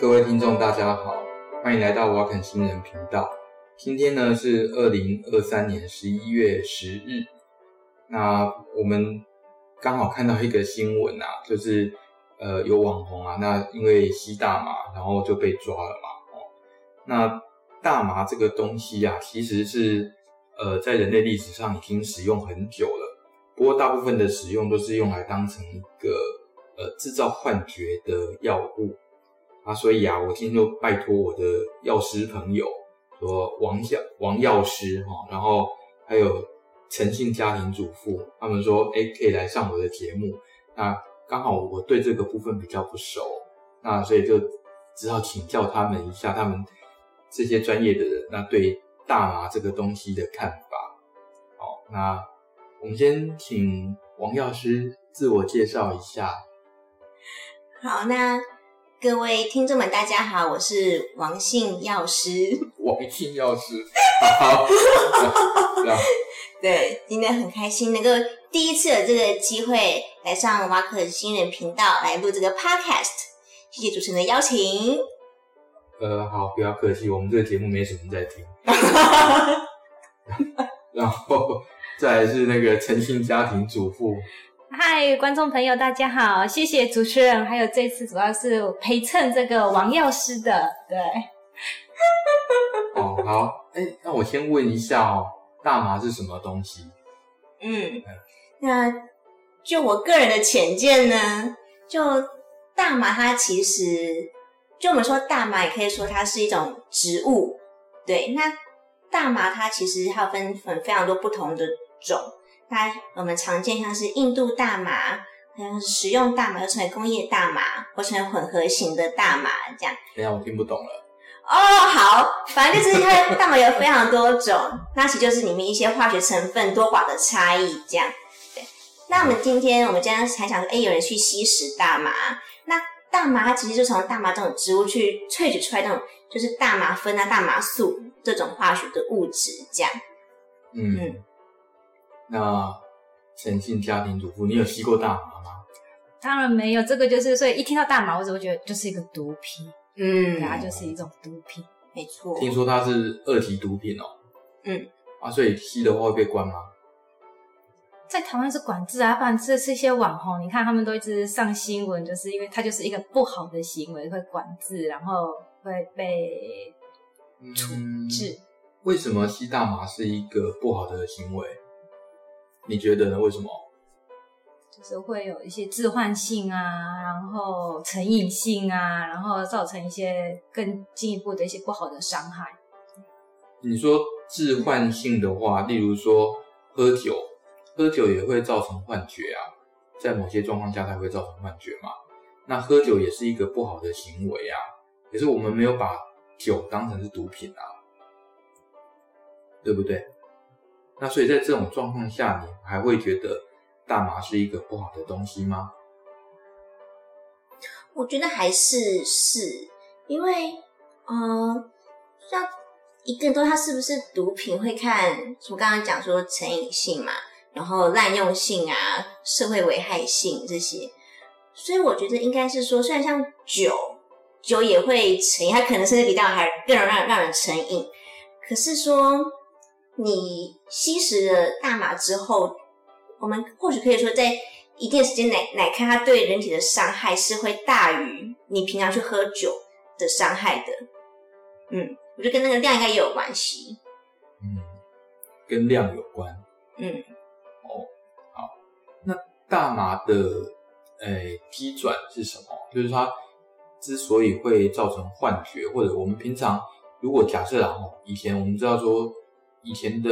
各位听众，大家好，欢迎来到瓦肯新人频道。今天呢是二零二三年十一月十日。那我们刚好看到一个新闻啊，就是呃有网红啊，那因为吸大麻，然后就被抓了嘛。哦，那大麻这个东西啊，其实是呃在人类历史上已经使用很久了，不过大部分的使用都是用来当成一个呃制造幻觉的药物。啊，所以啊，我今天就拜托我的药师朋友，说王药王药师哈，然后还有陈姓家庭主妇，他们说，哎，可以来上我的节目。那刚好我对这个部分比较不熟，那所以就只好请教他们一下，他们这些专业的人，那对大麻这个东西的看法。好，那我们先请王药师自我介绍一下。好，那。各位听众们，大家好，我是王姓药师。王姓药师，好，对，今天很开心能够第一次有这个机会来上瓦肯新人频道来录这个 podcast，谢谢主持人的邀请。呃，好，不要客气，我们这个节目没什么人在听。然后再来是那个诚信家庭主妇。嗨，观众朋友，大家好！谢谢主持人，还有这次主要是陪衬这个王药师的，对。哦，好，哎，那我先问一下哦，大麻是什么东西？嗯，那就我个人的浅见呢，就大麻它其实，就我们说大麻，也可以说它是一种植物，对。那大麻它其实还有分很非常多不同的种。它我们常见像是印度大麻，好像是食用大麻，又称为工业大麻，或称为混合型的大麻，这样。等下我听不懂了。哦，好，反正就是它大麻有非常多种，那其实就是里面一些化学成分多寡的差异，这样。对。那我们今天我们今天还想说，哎，有人去吸食大麻，那大麻它其实就从大麻这种植物去萃取出来那种，就是大麻酚啊、大麻素这种化学的物质，这样。嗯。嗯那诚信家庭主妇，你有吸过大麻吗？当然没有，这个就是所以一听到大麻，我只会觉得就是一个毒品，嗯，它就是一种毒品，没错。听说它是二级毒品哦，嗯，啊，所以吸的话会被关吗？在台湾是管制啊，不然这是一些网红，你看他们都一直上新闻，就是因为它就是一个不好的行为，会管制，然后会被处置。嗯，为什么吸大麻是一个不好的行为？你觉得呢？为什么？就是会有一些致幻性啊，然后成瘾性啊，然后造成一些更进一步的一些不好的伤害。你说致幻性的话，例如说喝酒，喝酒也会造成幻觉啊，在某些状况下才会造成幻觉嘛。那喝酒也是一个不好的行为啊，可是我们没有把酒当成是毒品啊，对不对？那所以在这种状况下，你还会觉得大麻是一个不好的东西吗？我觉得还是是，因为，嗯、像一个人说它是不是毒品，会看从刚刚讲说成瘾性嘛，然后滥用性啊，社会危害性这些，所以我觉得应该是说，虽然像酒，酒也会成瘾，它可能甚至比大麻还更让让人成瘾，可是说。你吸食了大麻之后，我们或许可以说，在一定时间内来看，它对人体的伤害是会大于你平常去喝酒的伤害的。嗯，我觉得跟那个量应该也有关系。嗯，跟量有关。嗯，哦，好，那大麻的诶机转是什么？就是它之所以会造成幻觉，或者我们平常如果假设啊，以前我们知道说。以前的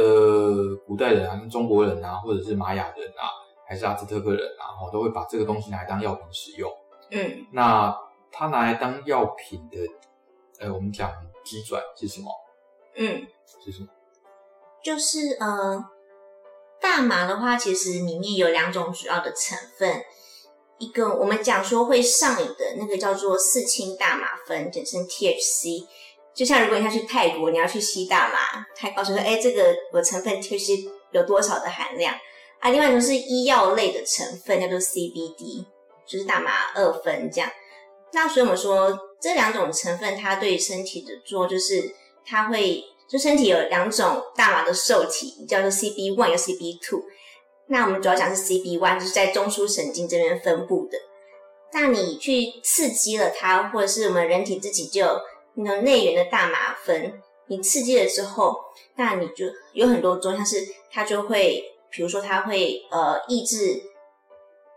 古代人啊，中国人啊，或者是玛雅人啊，还是阿兹特克人啊，都会把这个东西拿来当药品使用。嗯，那它拿来当药品的，呃，我们讲机转是什么？嗯，是什么？就是呃，大麻的话，其实里面有两种主要的成分，一个我们讲说会上瘾的那个叫做四氢大麻酚，简称 THC。就像如果你要去泰国，你要去吸大麻，他告诉说，哎，这个我成分其实有多少的含量啊？另外一种是医药类的成分，叫做 CBD，就是大麻二酚这样。那所以我们说，这两种成分它对身体的作用就是它会，就身体有两种大麻的受体，叫做 CB one 和 CB two。那我们主要讲是 CB one，就是在中枢神经这边分布的。那你去刺激了它，或者是我们人体自己就那种内源的大麻酚，你刺激了之后，那你就有很多作用，像是它就会，比如说它会呃抑制，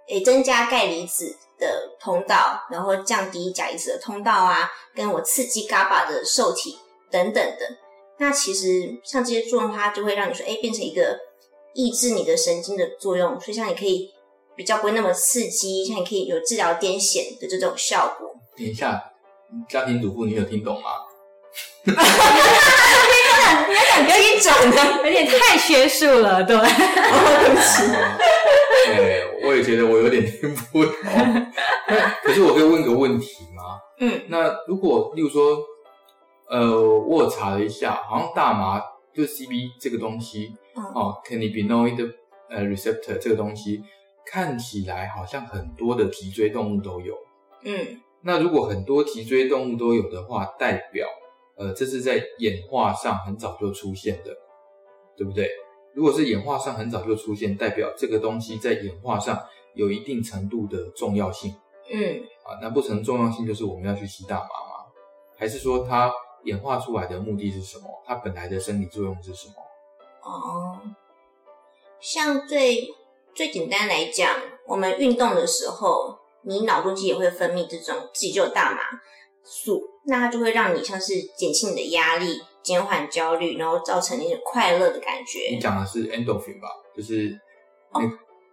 诶增加钙离子的通道，然后降低钾离子的通道啊，跟我刺激 GABA 的受体等等的。那其实像这些作用，它就会让你说，诶变成一个抑制你的神经的作用，所以像你可以。比较不会那么刺激，像你可以有治疗癫痫的这种效果。等一下，家庭主妇，你有听懂吗？你要讲基准的，有点太学术了，对。哦，对不起。对，我也觉得我有点听不懂。可是我可以问个问题吗？嗯。那如果，例如说，呃，我有查了一下，好像大麻就是 CB 这个东西，嗯、哦，cannabinoid 呃 receptor 这个东西。看起来好像很多的脊椎动物都有，嗯，那如果很多脊椎动物都有的话，代表呃这是在演化上很早就出现的，对不对？如果是演化上很早就出现，代表这个东西在演化上有一定程度的重要性，嗯，啊，难不成重要性就是我们要去吸大麻吗？还是说它演化出来的目的是什么？它本来的生理作用是什么？哦，像最。最简单来讲，我们运动的时候，你脑中其实也会分泌这种自己就有大麻素，那它就会让你像是减轻你的压力，减缓焦虑，然后造成那种快乐的感觉。你讲的是 endorphin 吧？就是哦，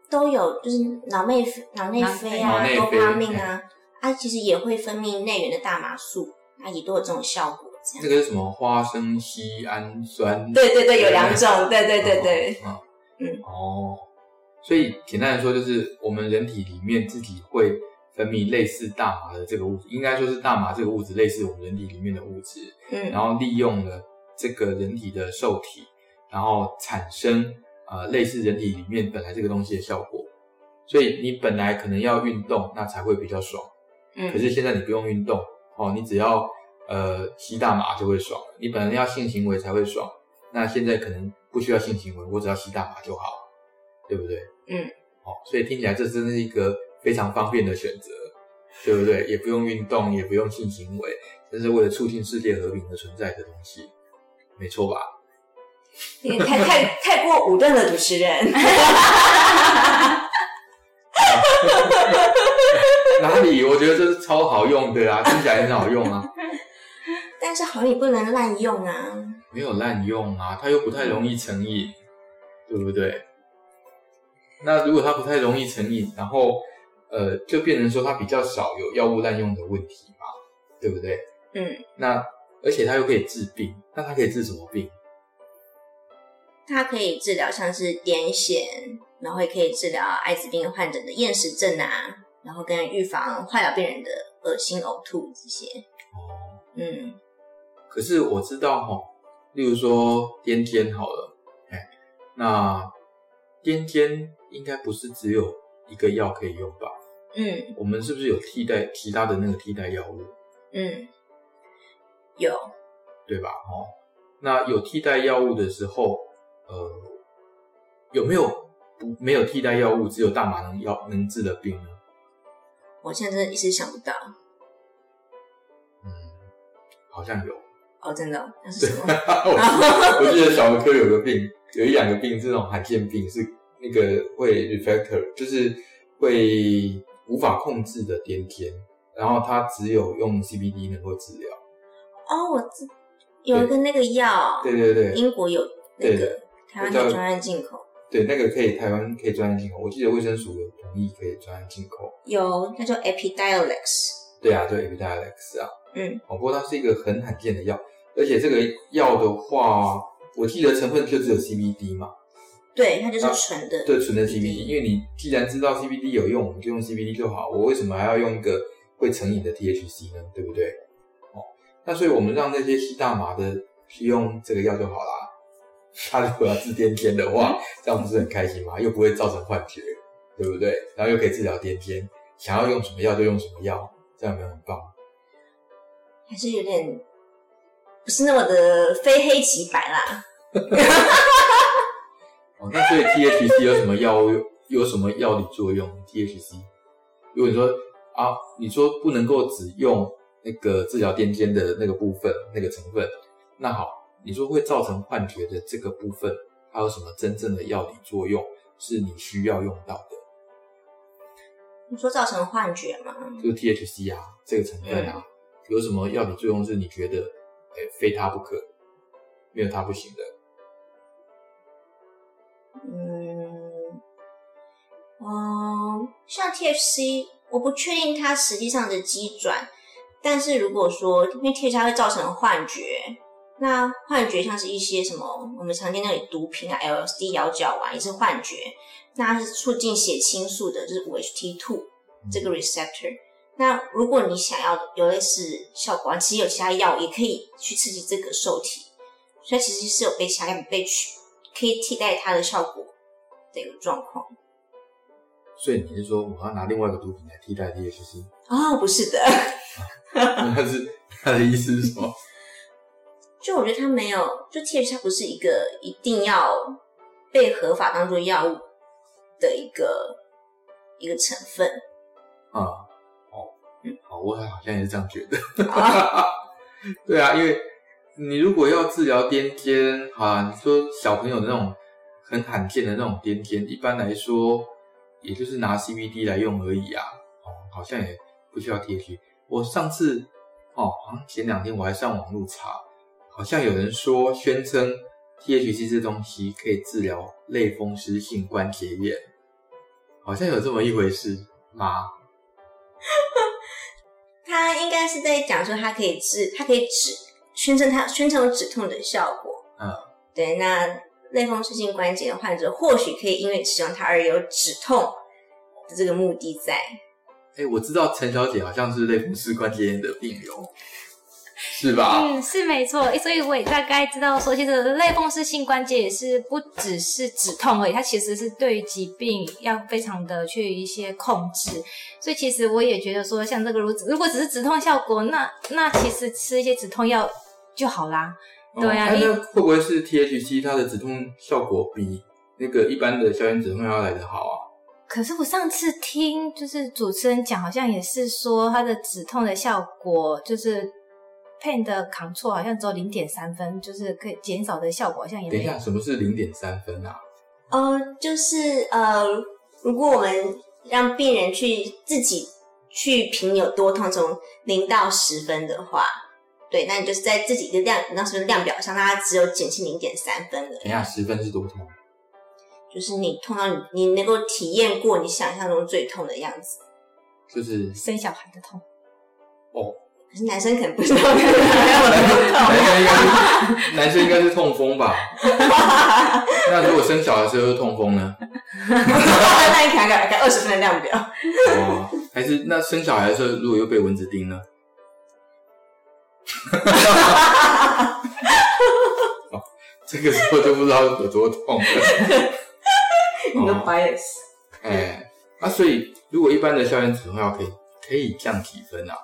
都有，就是脑内脑内啡啊，多巴胺啊，它其实也会分泌内源的大麻素，它也都有这种效果。这样。这个是什么？花生烯氨酸？对对对，有两种，对对对对，嗯嗯哦。所以简单来说，就是我们人体里面自己会分泌类似大麻的这个物质，应该说是大麻这个物质类似我们人体里面的物质，嗯，然后利用了这个人体的受体，然后产生呃类似人体里面本来这个东西的效果。所以你本来可能要运动，那才会比较爽，嗯，可是现在你不用运动哦，你只要呃吸大麻就会爽。你本来要性行为才会爽，那现在可能不需要性行为，我只要吸大麻就好，对不对？嗯，好，所以听起来这真是一个非常方便的选择，对不对？也不用运动，也不用性行为，这是为了促进世界和平而存在的东西，没错吧？你太太太过武断了，主持人。哪里？我觉得这是超好用的啊，听起来很好用啊。但是好像也不能滥用啊。没有滥用啊，它又不太容易成瘾，对不对？那如果它不太容易成瘾，然后呃，就变成说它比较少有药物滥用的问题嘛，对不对？嗯。那而且它又可以治病，那它可以治什么病？它可以治疗像是癫痫，然后也可以治疗艾滋病患者的厌食症啊，然后跟预防化疗病人的恶心呕吐这些。哦。嗯。可是我知道哈，例如说癫痫好了，哎，那癫痫。应该不是只有一个药可以用吧？嗯，我们是不是有替代其他的那个替代药物？嗯，有，对吧？哦，那有替代药物的时候，呃，有没有不没有替代药物，只有大麻能药能治的病呢？我现在真的一时想不到。嗯，好像有。哦，真的？那是什么？我，我记得小儿科有个病，有一两个病，这种罕见病是。那个会 refractory 就是会无法控制的癫痫，然后它只有用 CBD 能够治疗。哦，我知有一个那个药，对对对，英国有那个，对，台湾专案进口。对，那个可以台湾可以专案进口，我记得卫生署有同意可以专案进口。有，那叫 Epidiolex。对啊，就 Epidiolex 啊。嗯，哦，不过它是一个很罕见的药，而且这个药的话，我记得成分就只有 CBD 嘛。对，它就是纯的，对，纯的 CBD。因为你既然知道 CBD 有用，我们就用 CBD 就好。我为什么还要用一个会成瘾的 THC 呢？对不对？哦，那所以我们让那些吸大麻的去用这个药就好啦。他如果要治癫痫的话，这样不是很开心吗？又不会造成幻觉，对不对？然后又可以治疗癫痫，想要用什么药就用什么药，这样有没有很棒？还是有点不是那么的非黑即白啦。哦，那所以 THC 有什么药物？有什么药理作用？THC，如果你说啊，你说不能够只用那个治疗癫痫的那个部分，那个成分，那好，你说会造成幻觉的这个部分，它有什么真正的药理作用是你需要用到的？你说造成幻觉吗？就是 THC 啊，这个成分啊，嗯、有什么药理作用是你觉得，哎、欸，非它不可，没有它不行的？嗯，嗯，像 TFC，我不确定它实际上的机转，但是如果说因为 TFC 它会造成幻觉，那幻觉像是一些什么我们常见那种毒品啊，LSD 摇脚丸也是幻觉。那它是促进血清素的，就是 5HT two 这个 receptor。嗯、那如果你想要有类似效果，其实有其他药也可以去刺激这个受体，所以其实是有被其他被取，可以替代它的效果的一个状况。所以你是说我要拿另外一个毒品来替代 THC？哦，不是的。他是他的意思是什么？就我觉得它没有，就 THC 它不是一个一定要被合法当做药物。的一个一个成分，啊、嗯，哦，嗯，好，我好像也是这样觉得，啊 对啊，因为你如果要治疗癫痫，啊，你说小朋友的那种很罕见的那种癫痫，一般来说也就是拿 CBD 来用而已啊，哦，好像也不需要 THC。我上次，哦，好像前两天我还上网路查，好像有人说宣称。THC 这东西可以治疗类风湿性关节炎，好像有这么一回事吗？他应该是在讲说，它可以治，它可以止，宣称它宣称有止痛的效果。嗯，对。那类风湿性关节的患者或许可以因为使用它而有止痛的这个目的在。哎、欸，我知道陈小姐好像是类风湿关节炎的病友。是吧？嗯，是没错。所以我也大概知道说，其实类风湿性关节也是不只是止痛而已，它其实是对于疾病要非常的去一些控制。所以其实我也觉得说，像这个如如果只是止痛效果，那那其实吃一些止痛药就好啦。哦、对啊，那会不会是 THC 它的止痛效果比那个一般的消炎止痛药来得好啊？可是我上次听就是主持人讲，好像也是说它的止痛的效果就是。Pain 的 control 好像只有零点三分，就是可以减少的效果，好像也没有。等一下，什么是零点三分啊？呃，就是呃，如果我们让病人去自己去评有多痛，从零到十分的话，对，那你就是在自己的量，那是不是量表上，它只有减轻零点三分的。等一下，十分是多痛？就是你痛到你你能够体验过你想象中最痛的样子，就是生小孩的痛。哦。可是男生可能不知道那样的痛，男生应该是痛风吧？那如果生小孩的时候是痛风呢？那你看看，看二十分的量表。哦，还是那生小孩的时候如果又被蚊子叮呢？哦，这个时候就不知道有多痛了。你的 bias。哎，那所以如果一般的消炎止痛药可以可以降几分啊？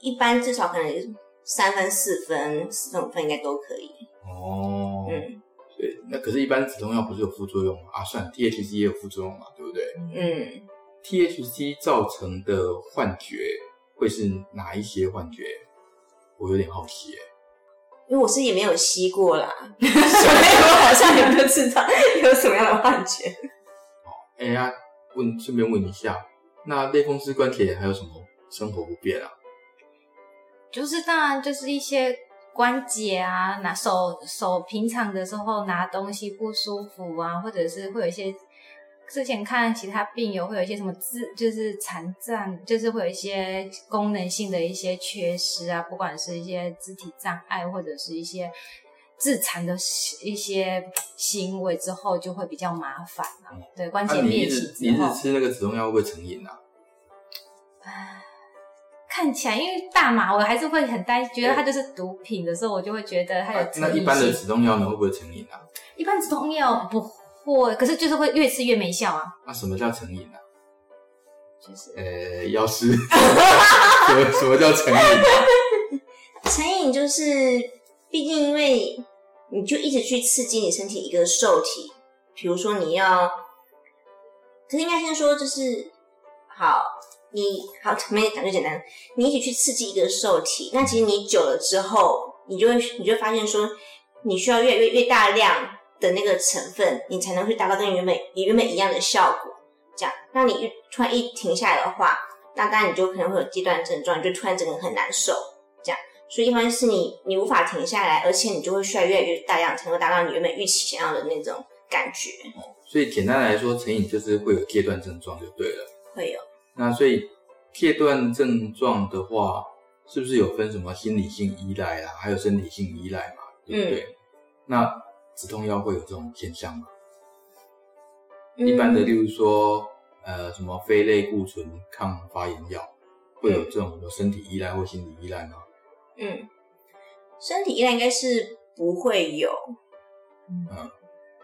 一般至少可能三分、四分、四分、五分应该都可以。哦，嗯，对，那可是，一般止痛药不是有副作用吗？啊，算了，THC 也有副作用嘛，对不对？嗯，THC 造成的幻觉会是哪一些幻觉？我有点好奇，因为我是也没有吸过啦，所以我好像也不知道有什么样的幻觉。哦，哎呀，问，顺便问一下，那类风湿关节炎还有什么生活不便啊？就是当然就是一些关节啊，拿手手平常的时候拿东西不舒服啊，或者是会有一些之前看其他病友会有一些什么自就是残障，就是会有一些功能性的一些缺失啊，不管是一些肢体障碍或者是一些自残的一些行为之后，就会比较麻烦啊。对，关节灭气之后，你是吃那个止痛药会不会成瘾啊？看起来，因为大麻，我还是会很担心，觉得它就是毒品的时候，我就会觉得它有成瘾性。那一般的止痛药呢，会不会成瘾啊？一般止痛药不会，可是就是会越吃越没效啊。那什么叫成瘾啊？就是呃，药师，什么什么叫成瘾？成瘾就是，毕竟因为你就一直去刺激你身体一个受体，比如说你要，可是应该先说就是，好，你好，没讲就简单，你一起去刺激一个受体，那其实你久了之后，你就会你就会发现说，你需要越越越大量的那个成分，你才能去达到跟原本你原本一样的效果。这样，那你突然一停下来的话，那当然你就可能会有戒断症状，你就突然整个很难受。这样，所以一方面是你你无法停下来，而且你就会需要越来越大量才能达到你原本预期想要的那种感觉。所以简单来说，成瘾就是会有戒断症状就对了。会有。那所以戒断症状的话，是不是有分什么心理性依赖啊，还有身体性依赖嘛？对不对？嗯、那止痛药会有这种现象吗？嗯、一般的，例如说，呃，什么非类固醇抗发炎药，会有这种有身体依赖或心理依赖吗？嗯，身体依赖应该是不会有。嗯，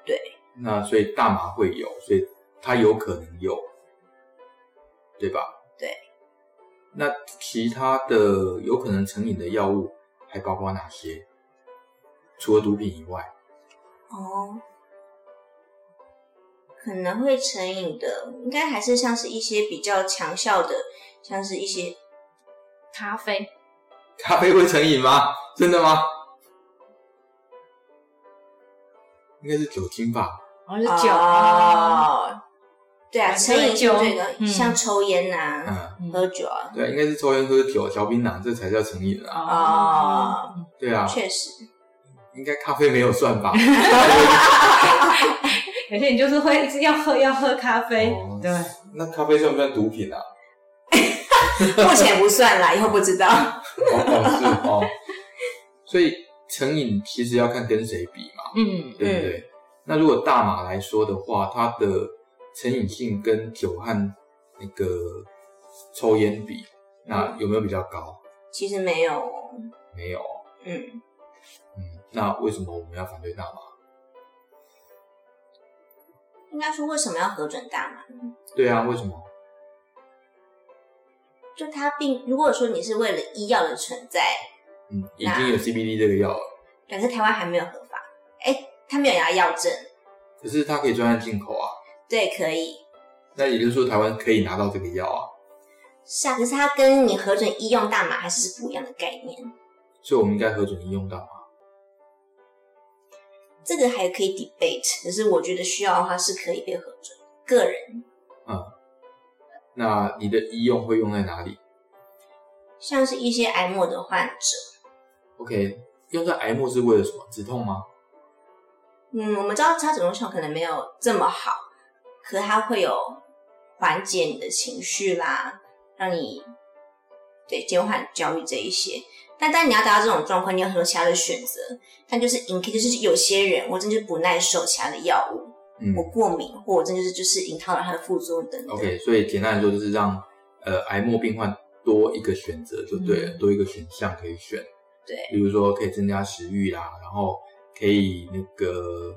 对。那所以大麻会有，所以它有可能有，对吧？对。那其他的有可能成瘾的药物还包括哪些？除了毒品以外？哦，可能会成瘾的，应该还是像是一些比较强效的，像是一些咖啡。咖啡会成瘾吗？真的吗？应该是酒精吧。哦，是酒哦，对啊，成瘾就这个，嗯、像抽烟呐、啊，嗯，喝酒啊，对，应该是抽烟、喝酒、嚼槟榔，这才叫成瘾啊。哦，对啊，确实，应该咖啡没有算吧？有些人就是会要喝要喝咖啡，哦、对。那咖啡算不算毒品啊？目前不算啦，以后不知道。哦，是哦。所以成瘾其实要看跟谁比嘛，嗯，对不对？嗯那如果大麻来说的话，它的成瘾性跟酒和那个抽烟比，那有没有比较高？其实没有，没有。嗯嗯，那为什么我们要反对大麻？应该说为什么要核准大麻？对啊，为什么？就它并如果说你是为了医药的存在，嗯，已经有 CBD 这个药了，但是台湾还没有合法。哎。它没有拿药证，可是它可以专案进口啊。对，可以。那也就是说，台湾可以拿到这个药啊。是啊，可是它跟你核准医用大麻还是不一样的概念。所以，我们应该核准医用大麻。这个还可以 debate，可是我觉得需要的话是可以被核准。个人。嗯。那你的医用会用在哪里？像是一些癌末的患者。OK，用在癌末是为了什么？止痛吗？嗯，我们知道它止痛效可能没有这么好，可它会有缓解你的情绪啦，让你对减缓焦虑这一些。但当你要达到这种状况，你有很多其他的选择。但就是 in case 就是有些人我真的就不耐受其他的药物，嗯，我过敏，或我真就是就是引发了它的副作用等等。OK，所以简单来说就是让呃癌末病患多一个选择就对了，嗯、多一个选项可以选。对，比如说可以增加食欲啦，然后。可以那个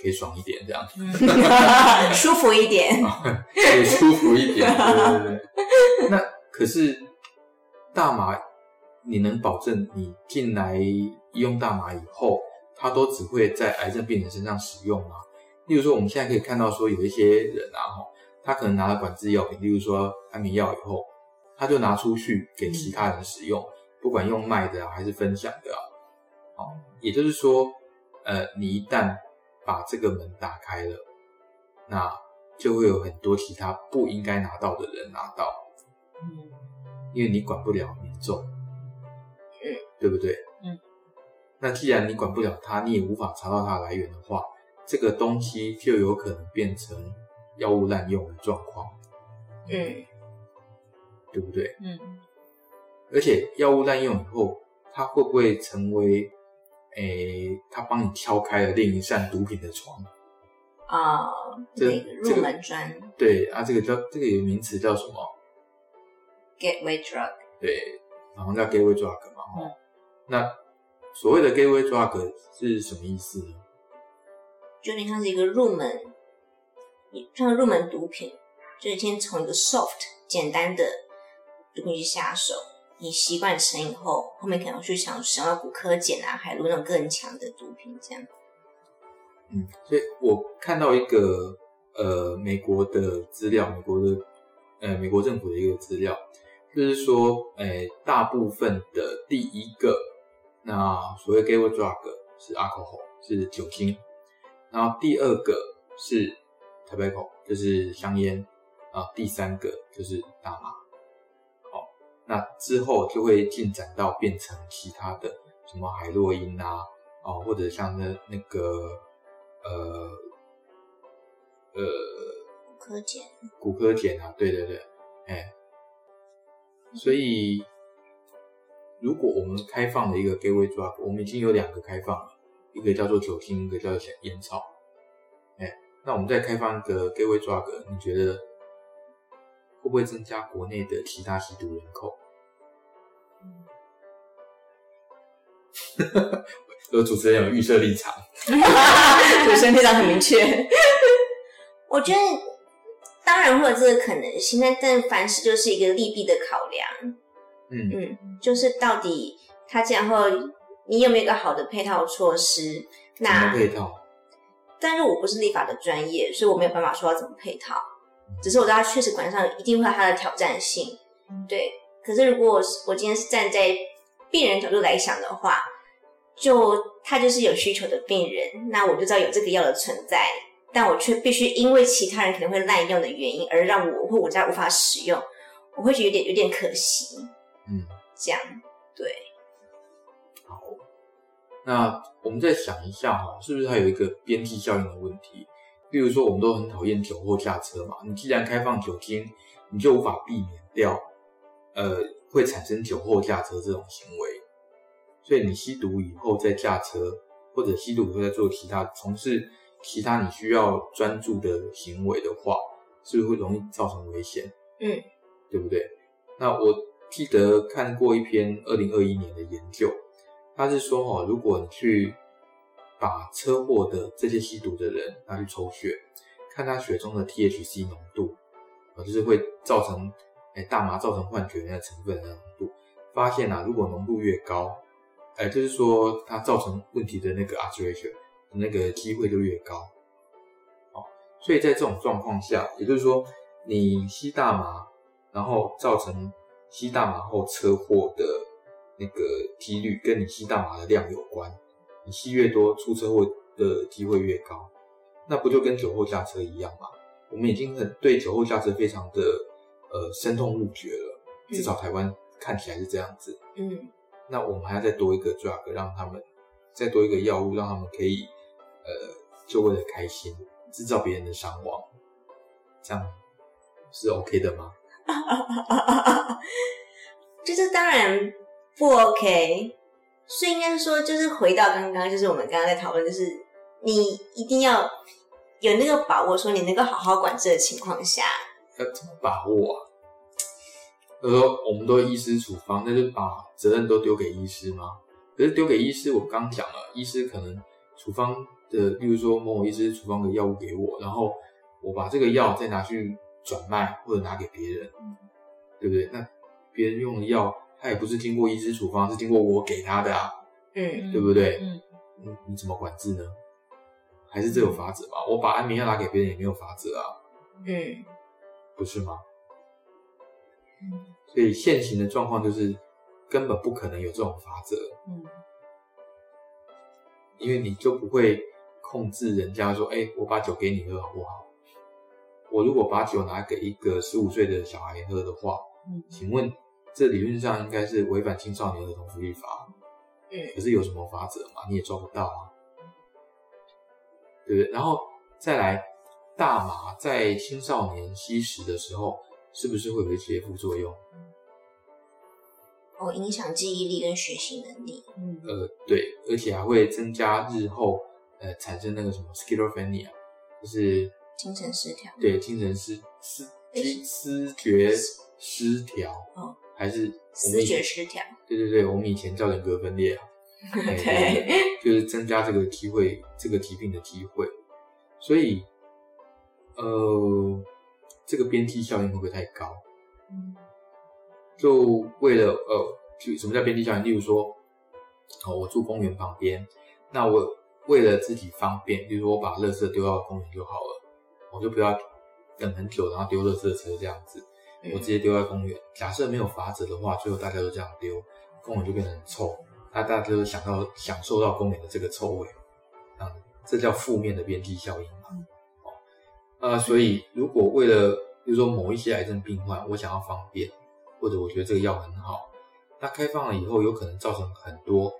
可以爽一点这样子，舒服一点，可以舒服一点，对对对。那可是大麻，你能保证你进来医用大麻以后，它都只会在癌症病人身上使用吗？例如说，我们现在可以看到说有一些人啊，哈，他可能拿了管制药品，例如说安眠药以后，他就拿出去给其他人使用，不管用卖的啊还是分享的啊。也就是说，呃，你一旦把这个门打开了，那就会有很多其他不应该拿到的人拿到，嗯，因为你管不了民众，嗯，对不对？嗯，那既然你管不了他，你也无法查到它的来源的话，这个东西就有可能变成药物滥用的状况，嗯，对不对？嗯，而且药物滥用以后，它会不会成为？诶，它帮你敲开了另一扇毒品的窗啊，这个入门砖。对啊，这个叫这个有名词叫什么？Gateway drug。对，然后叫 Gateway drug 嘛。嗯。那所谓的 Gateway drug 是什么意思呢？就有点像是一个入门，像入门毒品，就是先从一个 soft 简单的毒品去下手，你习惯成瘾后，后面可能去想想要骨科碱啊、海洛那种更强的毒品，这样。嗯，所以我看到一个呃美国的资料，美国的呃美国政府的一个资料，就是说，诶、呃，大部分的第一个那所谓 gateway drug 是 alcohol，是酒精，然后第二个是 tobacco，就是香烟啊，第三个就是大麻。好，那之后就会进展到变成其他的什么海洛因啊，哦，或者像那那个。呃呃，骨科碱，骨科碱啊，对对对，哎，所以如果我们开放了一个 gateway drug，我们已经有两个开放了，一个叫做酒精，一个叫做烟草，哎，那我们再开放一个 gateway drug，你觉得会不会增加国内的其他吸毒人口？嗯 有主持人有预设立场，主持人立场很明确。我觉得当然会有这个可能性，但但凡事就是一个利弊的考量。嗯嗯，就是到底他这样后，你有没有一个好的配套措施？那什么配套？但是我不是立法的专业，所以我没有办法说要怎么配套。只是我知道，确实管上一定会有它的挑战性。对，可是如果我今天是站在病人角度来想的话。就他就是有需求的病人，那我就知道有这个药的存在，但我却必须因为其他人可能会滥用的原因，而让我或我家无法使用，我会觉得有点有点可惜。嗯，这样对。好，那我们再想一下哈，是不是还有一个边际效应的问题？例如说，我们都很讨厌酒后驾车嘛，你既然开放酒精，你就无法避免掉，呃，会产生酒后驾车这种行为。所以你吸毒以后再驾车，或者吸毒以后再做其他从事其他你需要专注的行为的话，是不是会容易造成危险？嗯，对不对？那我记得看过一篇二零二一年的研究，他是说哦，如果你去把车祸的这些吸毒的人拿去抽血，看他血中的 THC 浓度，啊，就是会造成哎大麻造成幻觉那个成分的浓度，发现啊，如果浓度越高。哎，就是说，它造成问题的那个 alteration 那个机会就越高，哦，所以在这种状况下，也就是说，你吸大麻，然后造成吸大麻后车祸的那个几率，跟你吸大麻的量有关。你吸越多，出车祸的机会越高。那不就跟酒后驾车一样吗？我们已经很对酒后驾车非常的呃深痛恶绝了，至少台湾看起来是这样子。嗯。那我们还要再多一个 drug，让他们再多一个药物，让他们可以呃，就为了开心制造别人的伤亡，这样是 OK 的吗？就是当然不 OK，所以应该说，就是回到刚刚，就是我们刚刚在讨论，就是你一定要有那个把握，说你能够好好管制的情况下，要怎么把握啊？就是说，我们都医师处方，那就把责任都丢给医师吗？可是丢给医师，我刚讲了，医师可能处方的，例如说某某医师处方的药物给我，然后我把这个药再拿去转卖或者拿给别人，对不对？那别人用的药，他也不是经过医师处方，是经过我给他的啊，嗯，对不对？嗯，你你怎么管制呢？还是这有法则吧？我把安眠药拿给别人也没有法则啊，嗯，不是吗？所以现行的状况就是根本不可能有这种法则，嗯，因为你就不会控制人家说，哎，我把酒给你喝好不好？我如果把酒拿给一个十五岁的小孩喝的话，嗯，请问这理论上应该是违反青少年儿童福利法，嗯，可是有什么法则嘛？你也抓不到啊，对不对？然后再来，大麻在青少年吸食的时候。是不是会有一些副作用？哦，影响记忆力跟学习能力。嗯，呃，对，而且还会增加日后呃产生那个什么 schizophrenia，就是精神失调。对，精神失失思思觉失调。哦，还是思觉失调。对对对，我们以前叫人格分裂啊。对，就是增加这个机会，这个疾病的机会。所以，呃。这个边际效应会不会太高？嗯，就为了呃，就什么叫边际效应？例如说，哦，我住公园旁边，那我为了自己方便，比如说我把垃圾丢到公园就好了，我就不要等很久，然后丢垃圾车这样子，我直接丢在公园。假设没有法则的话，最后大家都这样丢，公园就变得很臭，那大家就想到享受到公园的这个臭味，啊，这叫负面的边际效应嘛。哦，呃，所以如果为了比如说某一些癌症病患，我想要方便，或者我觉得这个药很好，那开放了以后，有可能造成很多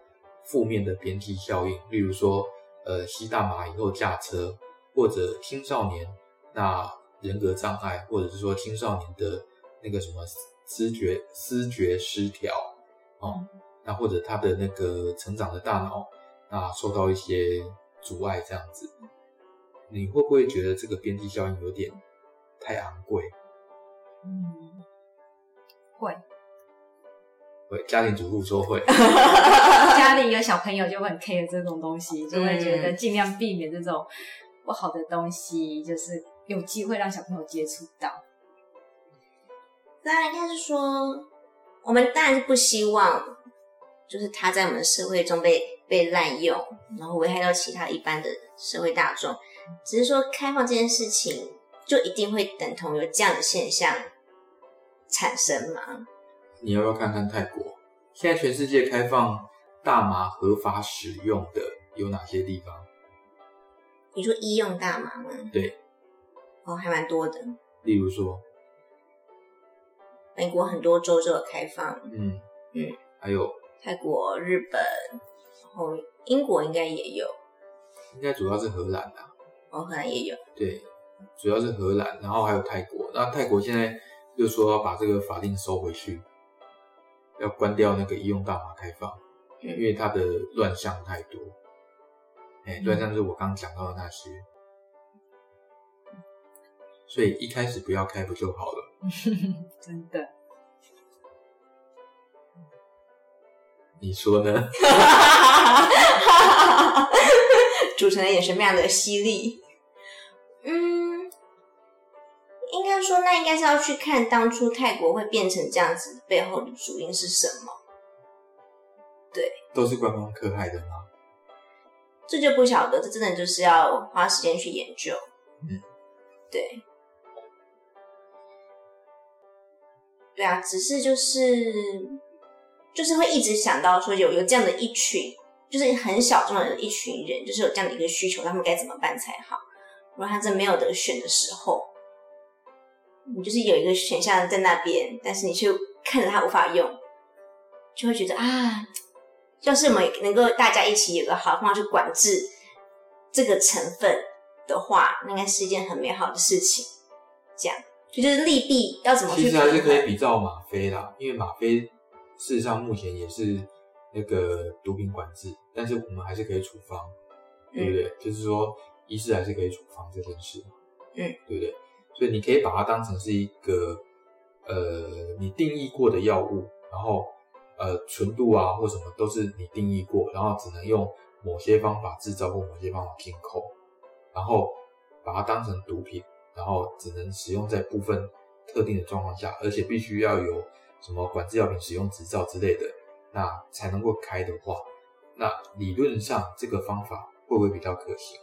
负面的边际效应，例如说，呃，吸大麻以后驾车，或者青少年那人格障碍，或者是说青少年的那个什么知觉知觉失调，哦，那或者他的那个成长的大脑那受到一些阻碍，这样子，你会不会觉得这个边际效应有点？太昂贵，嗯，会，会。家庭主妇说会 家里有小朋友就会很 care 这种东西，就会觉得尽量避免这种不好的东西，就是有机会让小朋友接触到。当然，应该是说，我们当然是不希望，就是他在我们社会中被被滥用，然后危害到其他一般的社会大众。只是说，开放这件事情。就一定会等同有这样的现象产生吗？你要不要看看泰国？现在全世界开放大麻合法使用的有哪些地方？你说医用大麻吗？对，哦，还蛮多的。例如说，美国很多州都有开放。嗯嗯，还有泰国、日本，然后英国应该也有。应该主要是荷兰的。哦，荷兰也有。对。主要是荷兰，然后还有泰国。那泰国现在又说要把这个法令收回去，要关掉那个医用大麻开放，因为它的乱象太多。哎，乱象就是我刚刚讲到的那些，所以一开始不要开不就好了？真的？你说呢？主持人的眼神非常的犀利。嗯。应该说，那应该是要去看当初泰国会变成这样子背后的主因是什么？对，都是观光客害的吗？这就不晓得，这真的就是要花时间去研究。嗯，对，对啊，只是就是就是会一直想到说有有这样的一群，就是很小众的一群人，就是有这样的一个需求，他们该怎么办才好？如果他真没有得选的时候。你就是有一个选项在那边，但是你却看着他无法用，就会觉得啊，要是我们能够大家一起有个好方法去管制这个成分的话，那应该是一件很美好的事情。这样，就，就是利弊要怎么去？其实还是可以比照吗啡啦，因为吗啡事实上目前也是那个毒品管制，但是我们还是可以处方，对不对？嗯、就是说，医师还是可以处方这件事，嗯，对不对？所以你可以把它当成是一个，呃，你定义过的药物，然后，呃，纯度啊或什么都是你定义过，然后只能用某些方法制造或某些方法进口，然后把它当成毒品，然后只能使用在部分特定的状况下，而且必须要有什么管制药品使用执照之类的，那才能够开的话，那理论上这个方法会不会比较可行，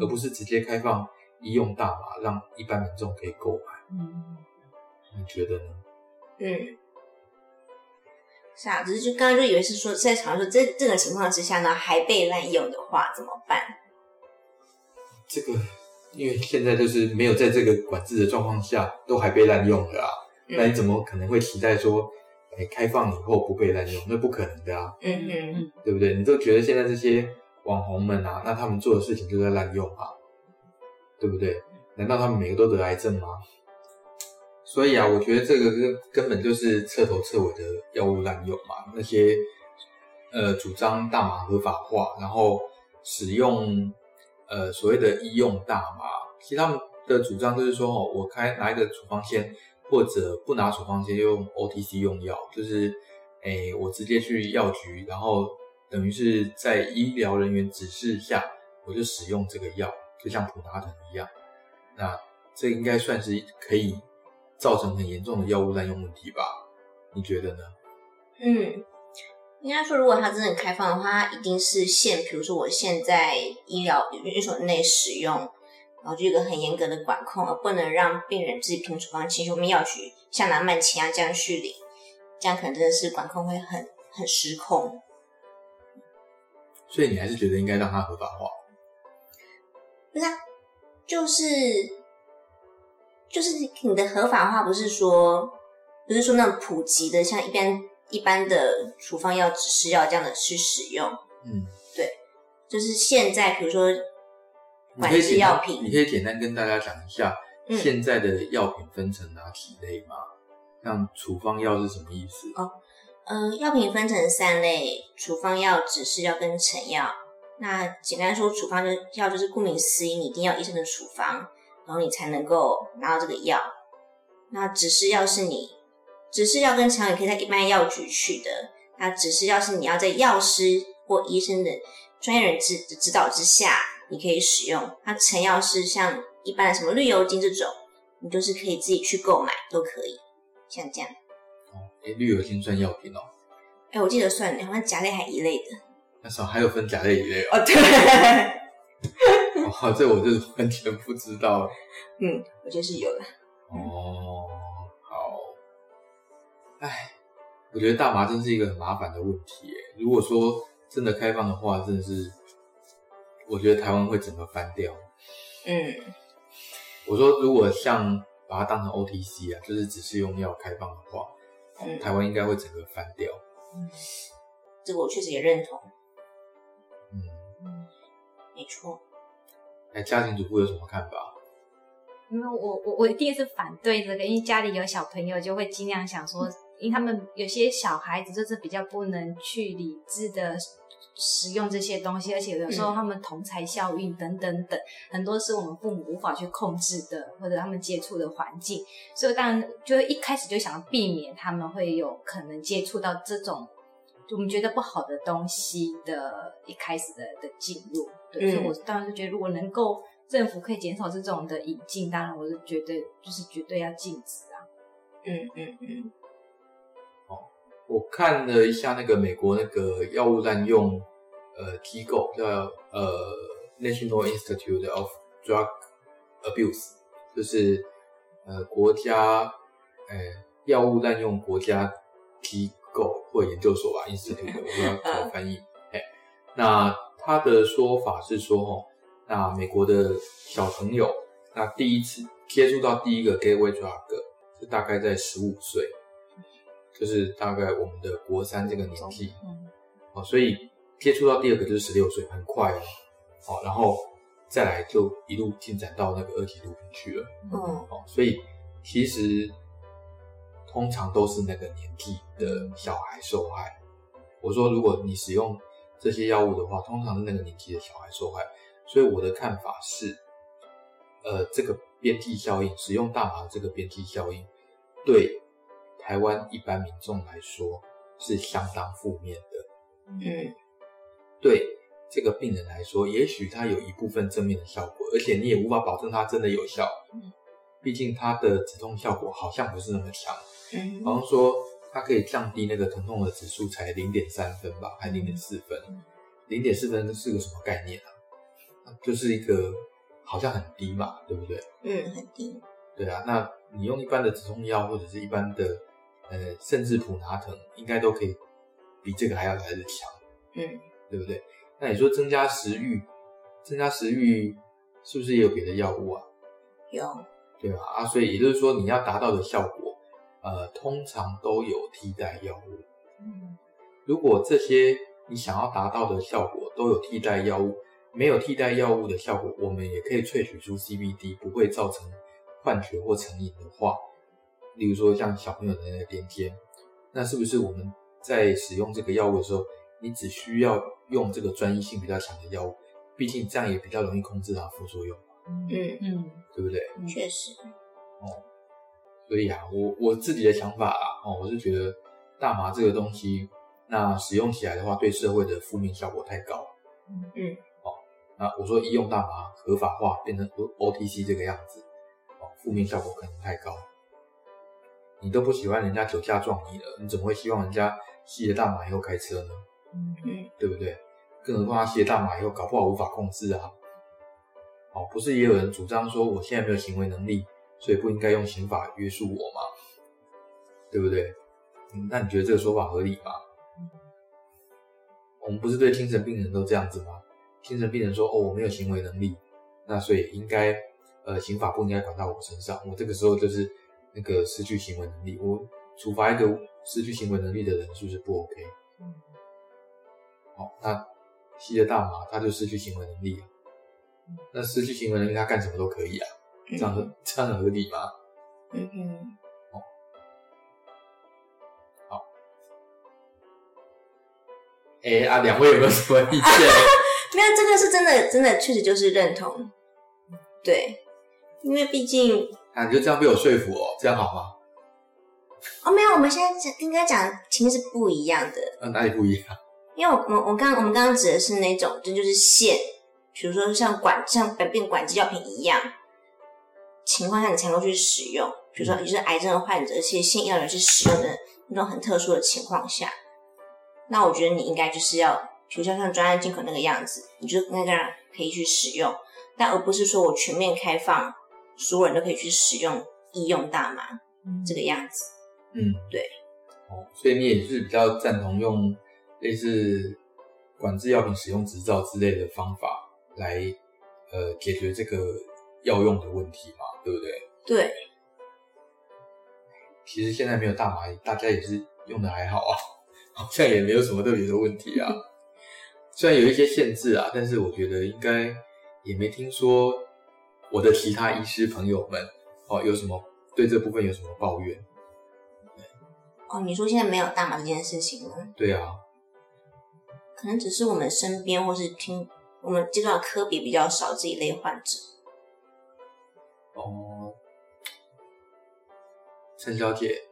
而不是直接开放？医用大麻让一般民众可以购买，嗯，你觉得呢？嗯，是啊，只是就刚刚就以为是说在常说这这个情况之下呢，还被滥用的话怎么办？这个因为现在就是没有在这个管制的状况下都还被滥用了啊，嗯、那你怎么可能会期待说，哎，开放以后不被滥用？那不可能的啊，嗯嗯，对不对？你都觉得现在这些网红们啊，那他们做的事情就在滥用啊？对不对？难道他们每个都得癌症吗？所以啊，我觉得这个根根本就是彻头彻尾的药物滥用嘛。那些呃主张大麻合法化，然后使用呃所谓的医用大麻，其实他们的主张就是说，哦，我开拿一个处方箋，或者不拿处方箋用 OTC 用药，就是诶我直接去药局，然后等于是在医疗人员指示下，我就使用这个药。就像普拿疼一样，那这应该算是可以造成很严重的药物滥用问题吧？你觉得呢？嗯，应该说，如果它真的开放的话，它一定是限，比如说我现在医疗院所内使用，然后就有一个很严格的管控，而不能让病人自己凭处方请求我们药局像拿慢钱啊这样去领，这样可能真的是管控会很很失控。所以你还是觉得应该让它合法化？不是啊，就是就是你的合法化，不是说不是说那种普及的，像一般一般的处方药、只是要这样的去使用。嗯，对，就是现在比如说管制药品，你可以简单跟大家讲一下，嗯、现在的药品分成哪几类吗？像处方药是什么意思？哦，嗯、呃，药品分成三类：处方药、指示药跟成药。那简单说，处方的药就是顾名思义，你一定要医生的处方，然后你才能够拿到这个药。那指示药是你指示药跟成药，你可以在一般药局取得。那只是要是你要在药师或医生的专业人指的指导之下，你可以使用。那成药是像一般的什么绿油精这种，你就是可以自己去购买都可以，像这样。哦，诶，绿油精算药品哦？哎，我记得算，好像甲类还一类的。那时候还有分甲类、乙类哦。对。哦，这我就是完全不知道。嗯，我觉得是有的。哦，好。哎，我觉得大麻真是一个很麻烦的问题耶。如果说真的开放的话，真的是，我觉得台湾会整个翻掉。嗯。我说，如果像把它当成 OTC 啊，就是只是用药开放的话，嗯、台湾应该会整个翻掉。嗯，这个我确实也认同。没错，哎，家庭主妇有什么看法？因为我我我一定是反对这个，因为家里有小朋友，就会尽量想说，因为他们有些小孩子就是比较不能去理智的使用这些东西，而且有时候他们同才效应等等等，很多是我们父母无法去控制的，或者他们接触的环境，所以当然就一开始就想要避免他们会有可能接触到这种我们觉得不好的东西的一开始的的进入。对，嗯、所以我当然是觉得，如果能够政府可以减少这种的引进，当然我是绝对就是绝对要禁止啊。嗯嗯嗯。哦，我看了一下那个美国那个药物滥用呃机构叫呃 National Institute of Drug Abuse，就是呃国家呃药物滥用国家机构或研究所吧，Institute，我不知道怎么翻译。哎、嗯，那。他的说法是说，哦，那美国的小朋友，那第一次接触到第一个 gateway drug 是大概在十五岁，就是大概我们的国三这个年纪，哦，所以接触到第二个就是十六岁，很快哦，哦，然后再来就一路进展到那个二级毒品去了，嗯，哦，所以其实通常都是那个年纪的小孩受害。我说，如果你使用。这些药物的话，通常是那个年纪的小孩受害，所以我的看法是，呃，这个边际效应，使用大麻这个边际效应，对台湾一般民众来说是相当负面的。嗯，对这个病人来说，也许他有一部分正面的效果，而且你也无法保证它真的有效。嗯，毕竟它的止痛效果好像不是那么强。嗯，好像说。它可以降低那个疼痛的指数，才零点三分吧，还零点四分？零点四分是个什么概念啊？就是一个好像很低嘛，对不对？嗯，很低。对啊，那你用一般的止痛药或者是一般的呃，甚至普拿藤，应该都可以比这个还要来的强。嗯，对不对？那你说增加食欲，增加食欲是不是也有别的药物啊？有。对吧？啊，所以也就是说，你要达到的效果。呃，通常都有替代药物。嗯，如果这些你想要达到的效果都有替代药物，没有替代药物的效果，我们也可以萃取出 CBD，不会造成幻觉或成瘾的话，例如说像小朋友的那个癫痫，那是不是我们在使用这个药物的时候，你只需要用这个专一性比较强的药物，毕竟这样也比较容易控制它副作用。嗯嗯，对不对？确实。哦。所以啊，我我自己的想法啊，哦，我是觉得大麻这个东西，那使用起来的话，对社会的负面效果太高。嗯，哦，那我说医用大麻合法化变成 OTC 这个样子，哦，负面效果可能太高。你都不喜欢人家酒驾撞你了，你怎么会希望人家吸了大麻以后开车呢？嗯，对不对？更何况他吸了大麻以后，搞不好无法控制啊。哦，不是也有人主张说，我现在没有行为能力，所以不应该用刑法约束我吗？对不对？嗯，那你觉得这个说法合理吗？我们不是对精神病人都这样子吗？精神病人说：“哦，我没有行为能力，那所以应该，呃，刑法不应该管到我身上。我这个时候就是那个失去行为能力，我处罚一个失去行为能力的人，是不是不 OK？嗯，好，那吸了大麻，他就失去行为能力了。那失去行为能力，他干什么都可以啊？这样合这样合理吗？嗯哼。好，好。哎啊，两位有没有什么意见？没有，这个是真的，真的确实就是认同。对，因为毕竟啊，你就这样被我说服哦，这样好吗？哦，没有，我们现在讲应该讲情况是不一样的。呃、啊，哪里不一样？因为我我我刚我们刚刚指的是那种，这就，是线。比如说像管像本病管制药品一样情况下，你才能够去使用。比如说，你是癌症的患者，而且现药人去使用的那种很特殊的情况下，那我觉得你应该就是要，比如说像专案进口那个样子，你就那个人可以去使用，但而不是说我全面开放，所有人都可以去使用医用大麻、嗯、这个样子。嗯，对。哦，所以你也是比较赞同用类似管制药品使用执照之类的方法。来，呃，解决这个药用的问题嘛，对不对？对。其实现在没有大麻，大家也是用的还好啊，好像也没有什么特别的问题啊。虽然有一些限制啊，但是我觉得应该也没听说我的其他医师朋友们哦有什么对这部分有什么抱怨。哦，你说现在没有大麻这件事情吗？对啊。可能只是我们身边或是听。我们这段科比比较少这一类患者。哦，陈小姐，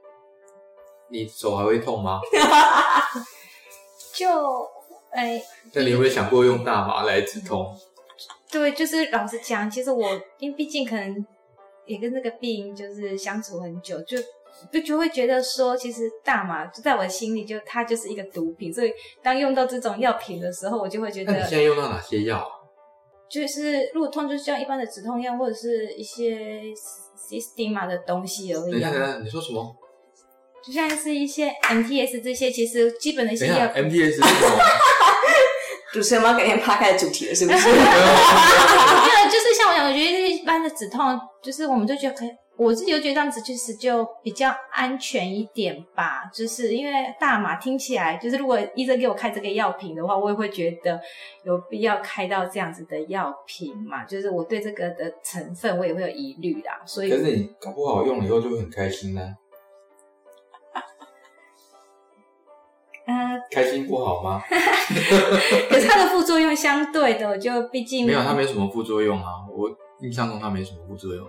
你手还会痛吗？就哎，那你有没有想过用大麻来止痛？对，就是老实讲，其实我因为毕竟可能也跟这个病就是相处很久，就。就就会觉得说，其实大麻就在我的心里就它就是一个毒品，所以当用到这种药品的时候，我就会觉得。那你现在用到哪些药？就是如果痛，就是像一般的止痛药，或者是一些 Systema 的东西而已。等一下，等一下，你说什么？就像是一些 MTS 这些，其实基本的一些药。MTS 是什么？主持人要改天趴开主题了，是不是？对，就是像我讲，我觉得一般的止痛，就是我们都觉得可以。我自己就觉得这样子其实就比较安全一点吧，就是因为大麻听起来，就是如果医生给我开这个药品的话，我也会觉得有必要开到这样子的药品嘛，就是我对这个的成分我也会有疑虑啦。所以，可是你搞不好用了以后就会很开心呢？嗯，开心不好吗？可是它的副作用相对的，就毕竟没有，它没什么副作用啊。我印象中它没什么副作用。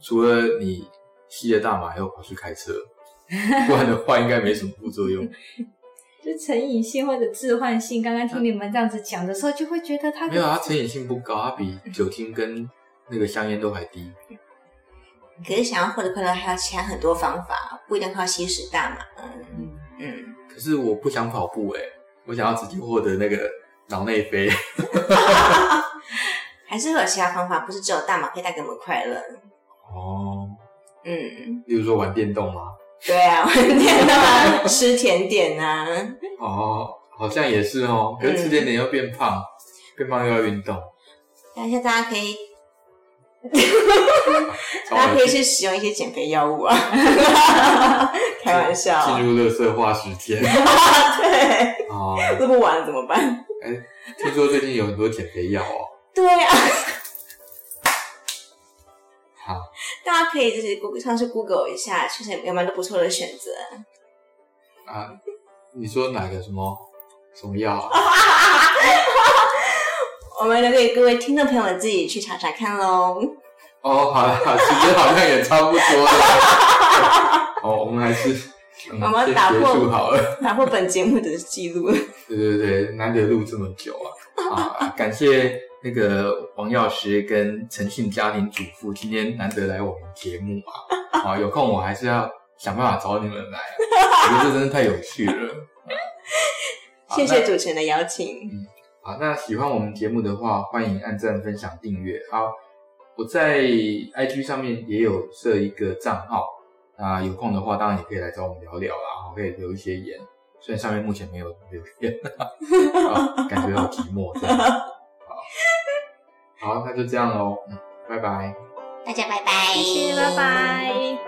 除了你吸了大麻以后跑去开车，不然的话应该没什么副作用。就成瘾性或者致幻性，刚刚听你们这样子讲的时候，就会觉得它没有，它成瘾性不高，它比酒精跟那个香烟都还低。可是想要获得快乐，还有其他很多方法，不一定靠吸食大麻。嗯嗯。可是我不想跑步诶，我想要直接获得那个脑内啡。还是会有其他方法，不是只有大麻可以带给我们快乐。哦，嗯，例如说玩电动吗？对啊，玩电动啊，吃甜点啊。哦，好像也是哦。可是吃甜点又变胖，嗯、变胖又要运动。感谢大家可以，大家可以去使用一些减肥药物啊。开玩笑，进入垃圾话时间。对，哦，录不完了怎么办？哎，听说最近有很多减肥药哦。对啊。好，大家可以就是 Google 上去 Google 一下，确实有蛮多不错的选择。啊，你说哪个什么什么药啊？我们留给各位听众朋友们自己去查查看喽。哦，好了，好，时间好像也差不多了。哦，我们还是、嗯、我们打破好了，打破本节目的记录。对对对，难得录这么久啊！啊，感谢。那个王药师跟诚信家庭主妇今天难得来我们节目啊，啊，有空我还是要想办法找你们来，我觉得这真的太有趣了。谢谢主持人的邀请。嗯，好，那喜欢我们节目的话，欢迎按赞、分享、订阅。好，我在 IG 上面也有设一个账号，那有空的话，当然也可以来找我们聊聊啦，可以留一些言。虽然上面目前没有留言，感觉好寂寞。好，好，那就这样喽，嗯，拜拜，大家拜拜，谢谢，拜拜。